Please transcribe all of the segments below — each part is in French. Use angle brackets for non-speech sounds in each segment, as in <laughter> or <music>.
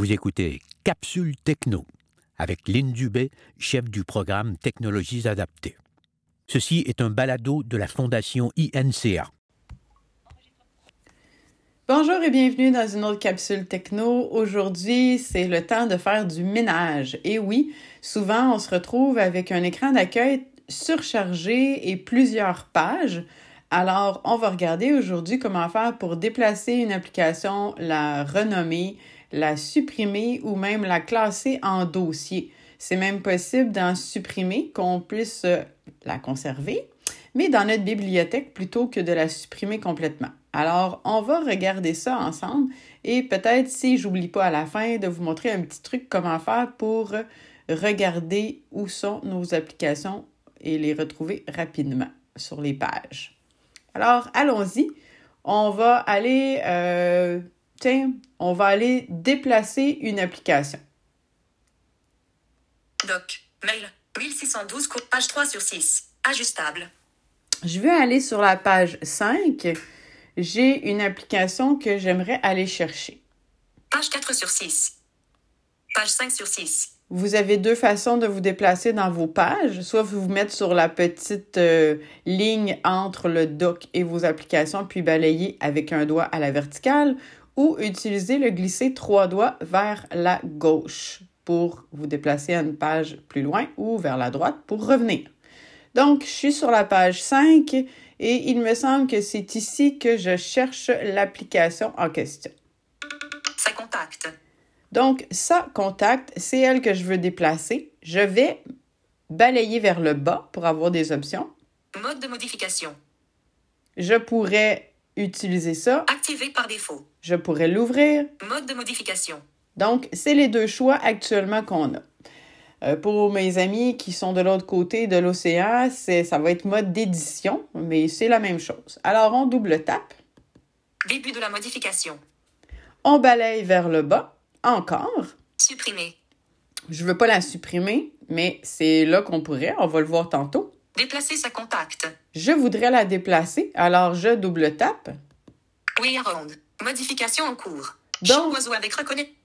Vous écoutez Capsule Techno avec Lynn Dubé, chef du programme Technologies adaptées. Ceci est un balado de la Fondation INCA. Bonjour et bienvenue dans une autre capsule techno. Aujourd'hui, c'est le temps de faire du ménage. Et oui, souvent, on se retrouve avec un écran d'accueil surchargé et plusieurs pages. Alors, on va regarder aujourd'hui comment faire pour déplacer une application, la renommer, la supprimer ou même la classer en dossier. C'est même possible d'en supprimer, qu'on puisse euh, la conserver, mais dans notre bibliothèque plutôt que de la supprimer complètement. Alors, on va regarder ça ensemble et peut-être, si j'oublie pas à la fin, de vous montrer un petit truc comment faire pour regarder où sont nos applications et les retrouver rapidement sur les pages. Alors, allons-y. On va aller euh, tiens, on va aller déplacer une application. Doc, mail, 1612, page 3 sur 6, ajustable. Je vais aller sur la page 5. J'ai une application que j'aimerais aller chercher. Page 4 sur 6. Page 5 sur 6. Vous avez deux façons de vous déplacer dans vos pages. Soit vous vous mettez sur la petite euh, ligne entre le doc et vos applications, puis balayer avec un doigt à la verticale, ou utiliser le glisser trois doigts vers la gauche pour vous déplacer à une page plus loin ou vers la droite pour revenir. Donc, je suis sur la page 5 et il me semble que c'est ici que je cherche l'application en question. Ça contacte. Donc, ça contacte, c'est elle que je veux déplacer. Je vais balayer vers le bas pour avoir des options. Mode de modification. Je pourrais utiliser ça. Activé par défaut. Je pourrais l'ouvrir. Mode de modification. Donc, c'est les deux choix actuellement qu'on a. Euh, pour mes amis qui sont de l'autre côté de l'océan, ça va être mode d'édition, mais c'est la même chose. Alors, on double tape. Début de la modification. On balaye vers le bas. Encore. Supprimer. Je veux pas la supprimer, mais c'est là qu'on pourrait. On va le voir tantôt. Déplacer sa contact. Je voudrais la déplacer, alors je double tape. Oui, around. Modification en cours. Donc, avec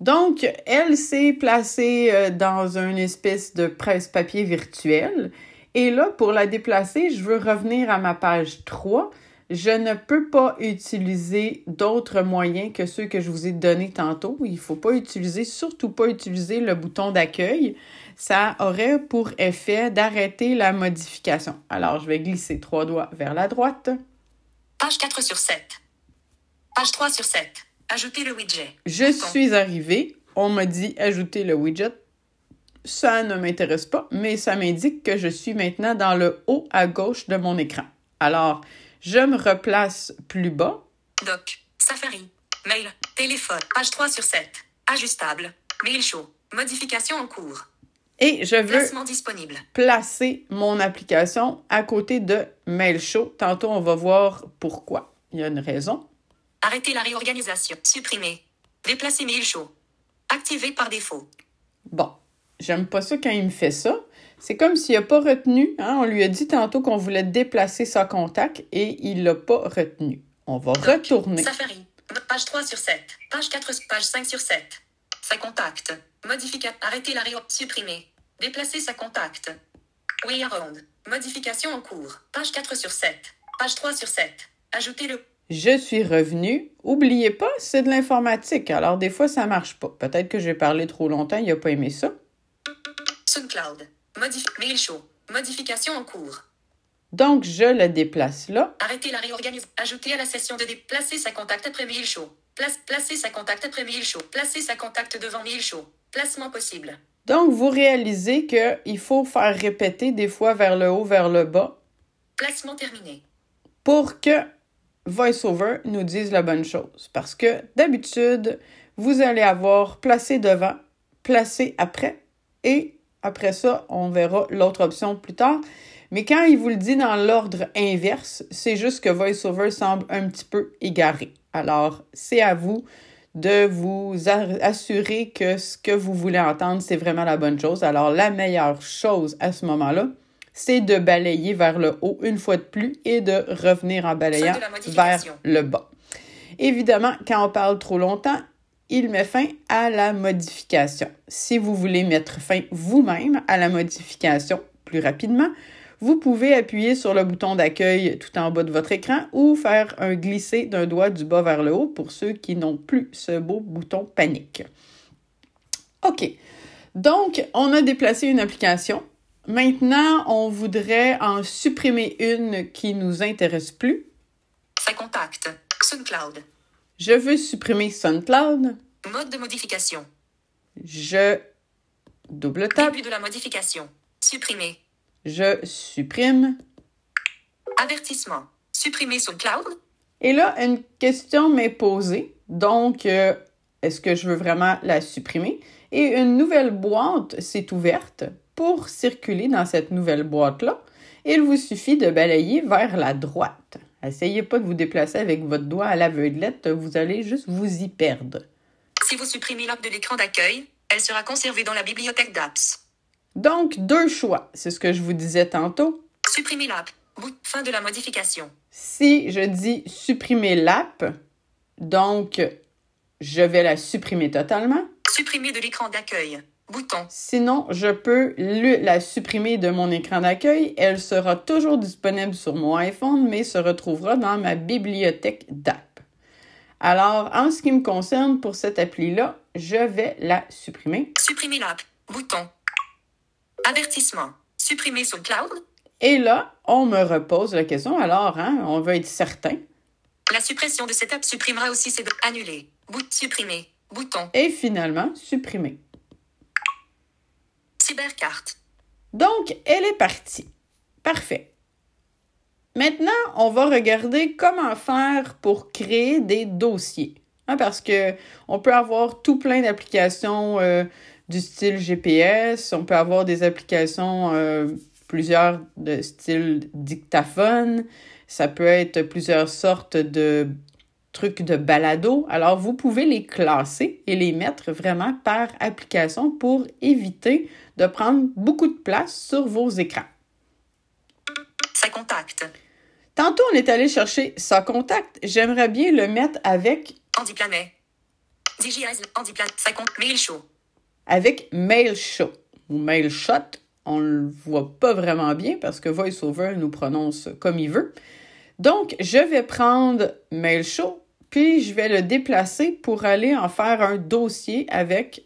donc, elle s'est placée euh, dans une espèce de presse-papier virtuel. Et là, pour la déplacer, je veux revenir à ma page 3. Je ne peux pas utiliser d'autres moyens que ceux que je vous ai donnés tantôt. Il ne faut pas utiliser, surtout pas utiliser le bouton d'accueil ça aurait pour effet d'arrêter la modification. Alors, je vais glisser trois doigts vers la droite. Page 4 sur 7. Page 3 sur 7. Ajouter le widget. Je suis arrivée. On m'a dit ajouter le widget. Ça ne m'intéresse pas, mais ça m'indique que je suis maintenant dans le haut à gauche de mon écran. Alors, je me replace plus bas. Doc, Safari, mail, téléphone, page 3 sur 7. Ajustable, mail show, modification en cours. Et je veux disponible. placer mon application à côté de MailShow. Tantôt, on va voir pourquoi. Il y a une raison. Arrêter la réorganisation. Supprimer. Déplacer MailShow. Activer par défaut. Bon, j'aime pas ça quand il me fait ça. C'est comme s'il n'a pas retenu. Hein? On lui a dit tantôt qu'on voulait déplacer sa contact et il l'a pas retenu. On va retourner. Safari. Page 3 sur 7. Page 4, page 5 sur 7. Sa contact. Modification. Arrêter la réo. Supprimer. Déplacer sa contact. Oui, around. Modification en cours. Page 4 sur 7. Page 3 sur 7. Ajouter le. Je suis revenu. Oubliez pas, c'est de l'informatique. Alors, des fois, ça marche pas. Peut-être que j'ai parlé trop longtemps, il a pas aimé ça. SoundCloud. Modif Mail show. Modification en cours. Donc, je le déplace là. Arrêter la réorganisation. Ajouter à la session de déplacer sa contact après mail show. Place, placer sa contact après mail show. Placer sa contact devant mail show. Placement possible. Donc, vous réalisez qu'il faut faire répéter des fois vers le haut, vers le bas. Placement terminé. Pour que VoiceOver nous dise la bonne chose. Parce que d'habitude, vous allez avoir placé devant, placé après, et après ça, on verra l'autre option plus tard. Mais quand il vous le dit dans l'ordre inverse, c'est juste que VoiceOver semble un petit peu égaré. Alors, c'est à vous de vous assurer que ce que vous voulez entendre, c'est vraiment la bonne chose. Alors, la meilleure chose à ce moment-là, c'est de balayer vers le haut une fois de plus et de revenir en balayant vers le bas. Évidemment, quand on parle trop longtemps, il met fin à la modification. Si vous voulez mettre fin vous-même à la modification plus rapidement, vous pouvez appuyer sur le bouton d'accueil tout en bas de votre écran ou faire un glisser d'un doigt du bas vers le haut pour ceux qui n'ont plus ce beau bouton panique. OK. Donc, on a déplacé une application. Maintenant, on voudrait en supprimer une qui nous intéresse plus. Je veux supprimer SoundCloud. Mode de modification. Je double tape. Début de la modification. Supprimer. Je supprime. Avertissement. Supprimer SoundCloud. Et là, une question m'est posée. Donc, euh, est-ce que je veux vraiment la supprimer? Et une nouvelle boîte s'est ouverte. Pour circuler dans cette nouvelle boîte-là, il vous suffit de balayer vers la droite. Essayez pas de vous déplacer avec votre doigt à l'aveuglette, vous allez juste vous y perdre. Si vous supprimez l'app de l'écran d'accueil, elle sera conservée dans la bibliothèque d'apps. Donc, deux choix. C'est ce que je vous disais tantôt. Supprimer l'app. Fin de la modification. Si je dis supprimer l'app, donc je vais la supprimer totalement. Supprimer de l'écran d'accueil. Bouton. Sinon, je peux le- la supprimer de mon écran d'accueil. Elle sera toujours disponible sur mon iPhone, mais se retrouvera dans ma bibliothèque d'app. Alors, en ce qui me concerne pour cette appli-là, je vais la supprimer. Supprimer l'app. Bouton. Avertissement. Supprimer SoundCloud. Et là, on me repose la question. Alors, hein, on va être certain. La suppression de cette app supprimera aussi ces deux. Annuler. Bout. Supprimer. Bouton. Et finalement, supprimer. Cybercarte. Donc, elle est partie. Parfait. Maintenant, on va regarder comment faire pour créer des dossiers. Hein, parce que on peut avoir tout plein d'applications euh, du style GPS, on peut avoir des applications euh, plusieurs de style dictaphone, ça peut être plusieurs sortes de trucs de balado. Alors, vous pouvez les classer et les mettre vraiment par application pour éviter de prendre beaucoup de place sur vos écrans. Sa contact. Tantôt, on est allé chercher sa contact. J'aimerais bien le mettre avec, Andy Planet. DJIS. Andy Planet. Sa compte. Mail show. Avec MailShot ou MailShot. On le voit pas vraiment bien parce que VoiceOver nous prononce comme il veut. Donc, je vais prendre MailShot, puis je vais le déplacer pour aller en faire un dossier avec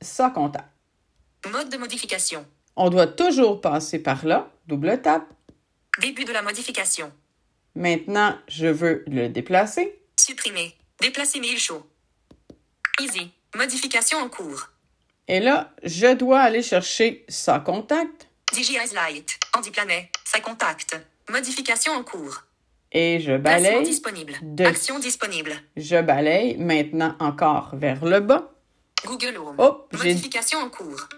sa contact. Mode de modification. On doit toujours passer par là, double tape. Début de la modification. Maintenant, je veux le déplacer. Supprimer. Déplacer mail show. Easy. Modification en cours. Et là, je dois aller chercher sa contact DJI's Light. Andy Planet. Sa contact. Modification en cours. et je balaye. disponible. de- Action disponible. Je balaye maintenant encore vers le bas. Google Home. Oh, Modification en cours.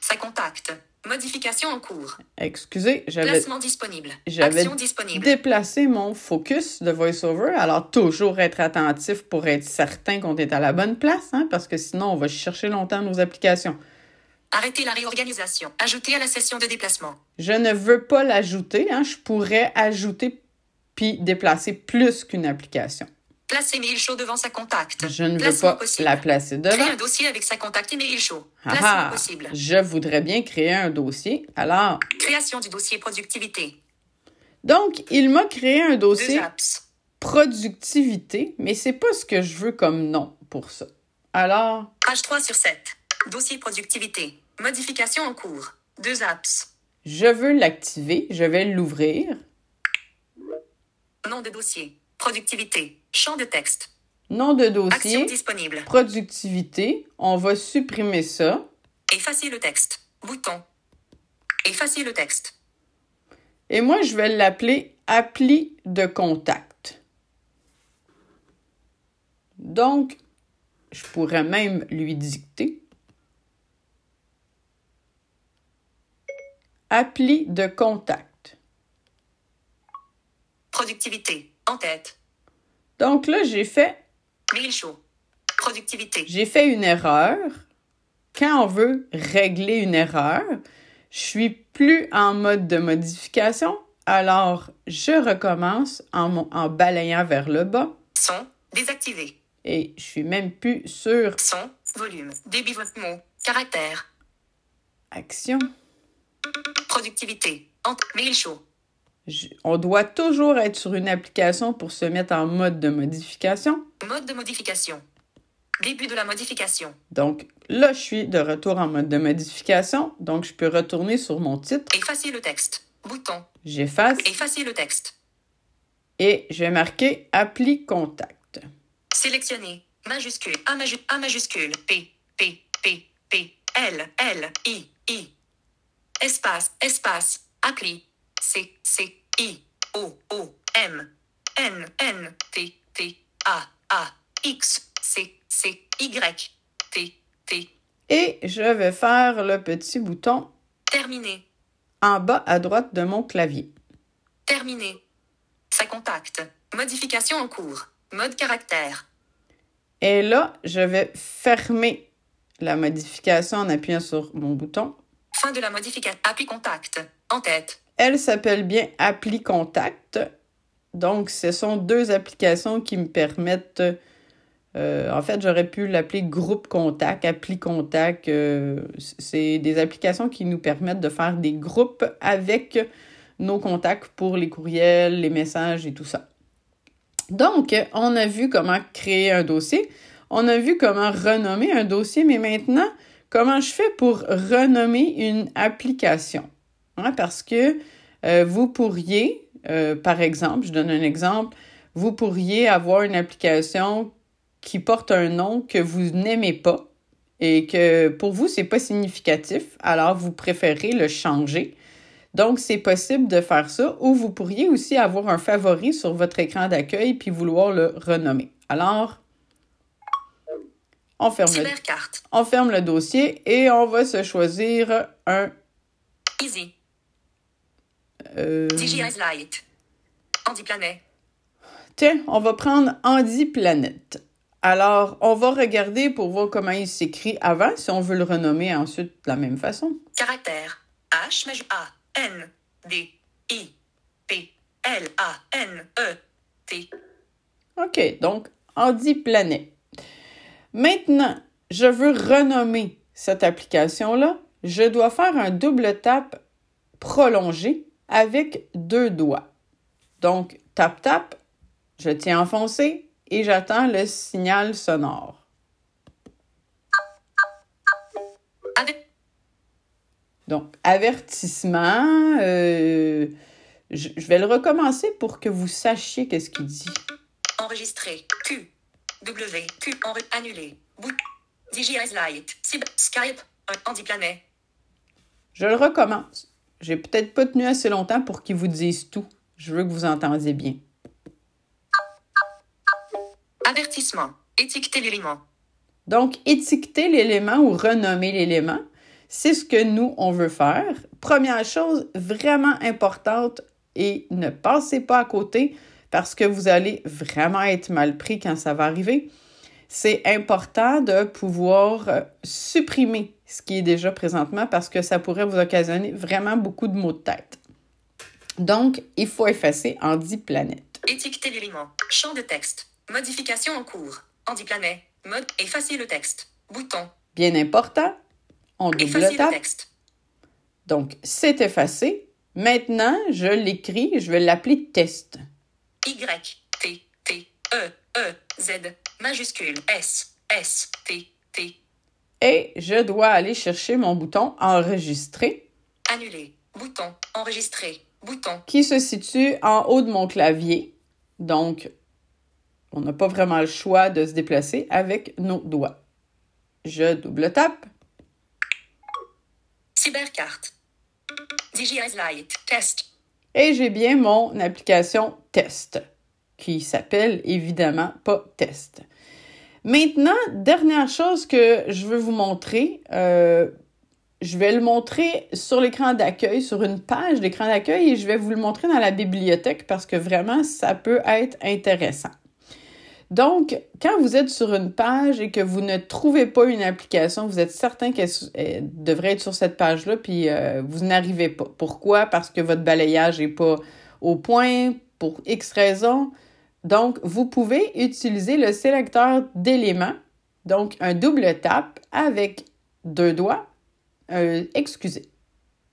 Sa contact. Modification en cours. excusez, j'avais Placement disponible. j'avais Action disponible. déplacé mon focus de VoiceOver. Alors toujours être attentif pour être certain qu'on est à la bonne place, hein, parce que sinon on va chercher longtemps nos applications. Arrêter la réorganisation. Ajouter à la session de déplacement. Je ne veux pas l'ajouter. Hein, je pourrais ajouter puis déplacer plus qu'une application. Placer mail show devant sa contact. Je ne veux pas possible. la placer Créer devant. un dossier avec sa contact et mail show. Ah Placement ah, possible. je voudrais bien créer un dossier. Alors, Création du dossier productivité. donc, il m'a créé un dossier productivité, mais c'est pas ce que je veux comme nom pour ça. Alors, Page 3 sur 7. Dossier productivité. Modification en cours. Deux apps. je veux l'activer, je vais l'ouvrir. Nom de dossier. Productivité. Champ de texte. Nom de Action dossier, disponible. productivité. On va supprimer ça. Effacer le texte. Bouton. Effacer le texte. Et moi, je vais l'appeler appli de contact. Donc, je pourrais même lui dicter. Appli de contact. Productivité. En tête. Donc là, j'ai fait Mail show. Productivité. j'ai fait une erreur. Quand on veut régler une erreur, je suis plus en mode de modification, alors je recommence en, mon- en balayant vers le bas. Son. Désactivé. Et je suis même plus sur Son, volume, débit mot, caractère, action. productivité, ent, mail show, Je- on doit toujours être sur une application pour se mettre en mode de modification. mode de modification. Début de la modification. Donc là, je suis de retour en mode de modification. Donc je peux retourner sur mon titre. Effacer le texte. Bouton. J'efface Effacer le texte. et je vais marquer Appli contact. Sélectionner. Majuscule. A, maju- A majuscule. P. P. P. P. L. L. I. I. Espace. Espace. Appli. C. C. I. O. O. M. N. N. T. T. A. A. X. C. C. Y. T. T. Et je vais faire le petit bouton Terminé. en bas à droite de mon clavier. Terminé. Ça contacte. Modification en cours. Mode caractère. Et là, je vais fermer la modification en appuyant sur mon bouton. Fin de la modification. Appui contact. En tête. Elle s'appelle bien Appli Contact. Donc, ce sont deux applications qui me permettent. euh, en fait, j'aurais pu l'appeler Groupe Contact, Appli Contact. euh, c'est des applications qui nous permettent de faire des groupes avec nos contacts pour les courriels, les messages et tout ça. Donc, on a vu comment créer un dossier. On a vu comment renommer un dossier, mais maintenant, comment je fais pour renommer une application? Hein, parce que euh, vous pourriez, euh, par exemple, je donne un exemple, vous pourriez avoir une application qui porte un nom que vous n'aimez pas et que pour vous, c'est pas significatif, alors vous préférez le changer. Donc, c'est possible de faire ça, ou vous pourriez aussi avoir un favori sur votre écran d'accueil puis vouloir le renommer. Alors, on ferme, le, on ferme le dossier et on va se choisir un... Easy. Euh. Andy Planet. Tiens, on va prendre Andy Planet. Alors, on va regarder pour voir comment il s'écrit avant, si on veut le renommer ensuite de la même façon. Caractère. H A N D I P L A N E T. OK, donc Andy Planet. Maintenant, je veux renommer cette application-là. Je dois faire un double tap prolongé avec deux doigts. Donc, tap tap, je tiens enfoncé et j'attends le signal sonore. Donc, avertissement, euh, je, je vais le recommencer pour que vous sachiez qu'est-ce qu'il dit. enregistré. Q. W. Q. Annulé. Boot. DJI's Light. Cyber. Skype. Un Andy Planet. Je le recommence. J'ai peut-être pas tenu assez longtemps pour qu'ils vous disent tout. Je veux que vous entendiez bien. Avertissement. Étiqueter l'élément. Donc, étiqueter l'élément ou renommer l'élément, c'est ce que nous, on veut faire. Première chose vraiment importante et ne passez pas à côté parce que vous allez vraiment être mal pris quand ça va arriver. C'est important de pouvoir euh, supprimer ce qui est déjà présentement parce que ça pourrait vous occasionner vraiment beaucoup de maux de tête. Donc, il faut effacer en 10 planètes. Étiqueter l'élément. Champ de texte. Modification en cours. Andy Planet. Mode. Effacer le texte. Bouton. Bien important, on double Effacer le texte. Donc, c'est effacé. Maintenant, je l'écris, je vais l'appeler test. Y. T. T. E. E. Z. Majuscule. S. S. T. T. Et je dois aller chercher mon bouton enregistrer Annuler. Bouton. Enregistrer. Bouton. qui se situe en haut de mon clavier. Donc, on n'a pas vraiment le choix de se déplacer avec nos doigts. Je double tape. Cybercarte. Light. Test. Et j'ai bien mon application test, qui s'appelle évidemment pas test. Maintenant, dernière chose que je veux vous montrer, euh, je vais le montrer sur l'écran d'accueil, sur une page d'écran d'accueil, et je vais vous le montrer dans la bibliothèque parce que vraiment, ça peut être intéressant. Donc, quand vous êtes sur une page et que vous ne trouvez pas une application, vous êtes certain qu'elle elle devrait être sur cette page-là, puis euh, vous n'arrivez pas. Pourquoi? Parce que votre balayage n'est pas au point, pour X raisons. Donc, vous pouvez utiliser le sélecteur d'éléments, donc un double tap avec deux doigts. Euh, excusez,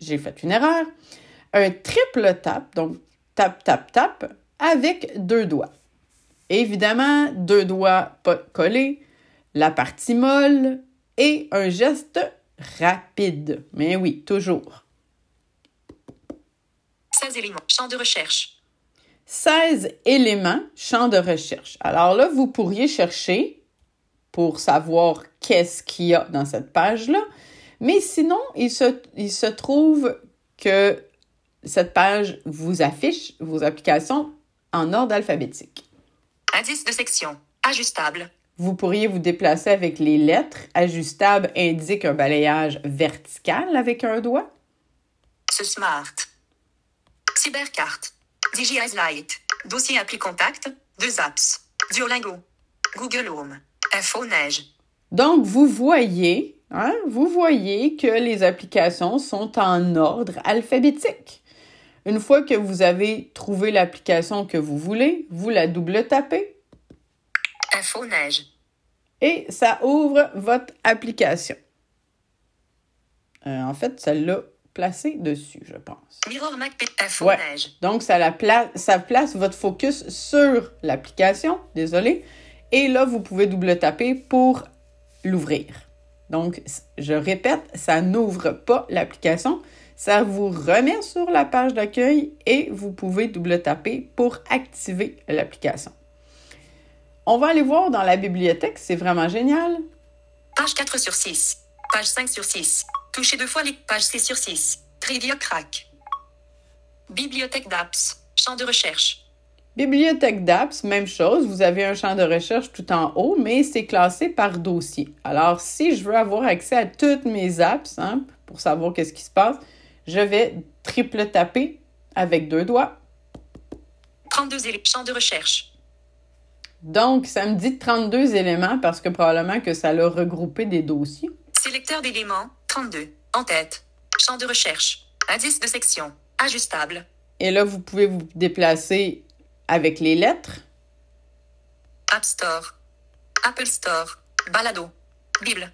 j'ai fait une erreur. Un triple tap, donc tap, tap, tap, avec deux doigts. Évidemment, deux doigts pas collés, la partie molle et un geste rapide. Mais oui, toujours. 16 éléments. Champ de recherche. 16 éléments, champ de recherche. Alors là, vous pourriez chercher pour savoir qu'est-ce qu'il y a dans cette page-là. Mais sinon, il se, il se trouve que cette page vous affiche vos applications en ordre alphabétique. Indice de section. Ajustable. Vous pourriez vous déplacer avec les lettres. Ajustable indique un balayage vertical avec un doigt. Ce smart. Cybercarte. DJI Lite. Dossier appli contact. Deux apps. Duolingo. Google Home. Info neige. Donc, vous voyez, hein, vous voyez que les applications sont en ordre alphabétique. Une fois que vous avez trouvé l'application que vous voulez, vous la double tapez Info neige. et ça ouvre votre application. Euh, en fait, ça l'a placé dessus, je pense. Mirror Mac Ouais. Donc, ça, la pla- ça place votre focus sur l'application, désolé. Et là, vous pouvez double taper pour l'ouvrir. Donc, je répète, ça n'ouvre pas l'application. Ça vous remet sur la page d'accueil et vous pouvez double taper pour activer l'application. On va aller voir dans la bibliothèque, c'est vraiment génial. Page 4 sur 6. Page 5 sur 6. Touchez deux fois les pages 6 sur 6. Trivia crack. Bibliothèque d'apps. Champ de recherche. Bibliothèque d'apps, même chose. Vous avez un champ de recherche tout en haut, mais c'est classé par dossier. Alors, si je veux avoir accès à toutes mes apps, hein, pour savoir qu'est-ce qui se passe, je vais triple taper avec deux doigts. 32 éléments. Champ de recherche. Donc, ça me dit 32 éléments parce que probablement que ça l'a regroupé des dossiers. Sélecteur d'éléments. 32. En tête. Champ de recherche. Indice de section. Ajustable. Et là, vous pouvez vous déplacer avec les lettres. App Store. Apple Store. Balado. Bible.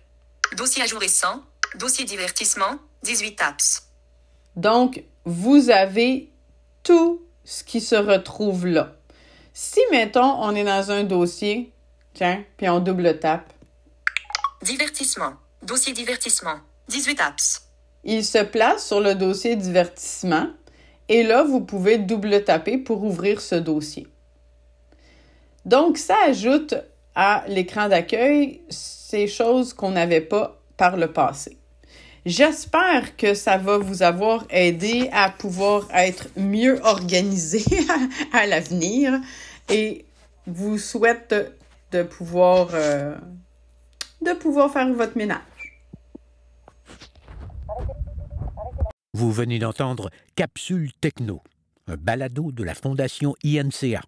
Dossier à jour récent. Dossier divertissement. 18 apps. Donc, vous avez tout ce qui se retrouve là. Si, mettons, on est dans un dossier, tiens, puis on double tape, Divertissement. Dossier divertissement. 18 apps. il se place sur le dossier divertissement et là, vous pouvez double taper pour ouvrir ce dossier. Donc, ça ajoute à l'écran d'accueil ces choses qu'on n'avait pas par le passé. J'espère que ça va vous avoir aidé à pouvoir être mieux organisé <laughs> à l'avenir et vous souhaite de pouvoir, euh, de pouvoir faire votre ménage. Vous venez d'entendre Capsule Techno, un balado de la Fondation INCA.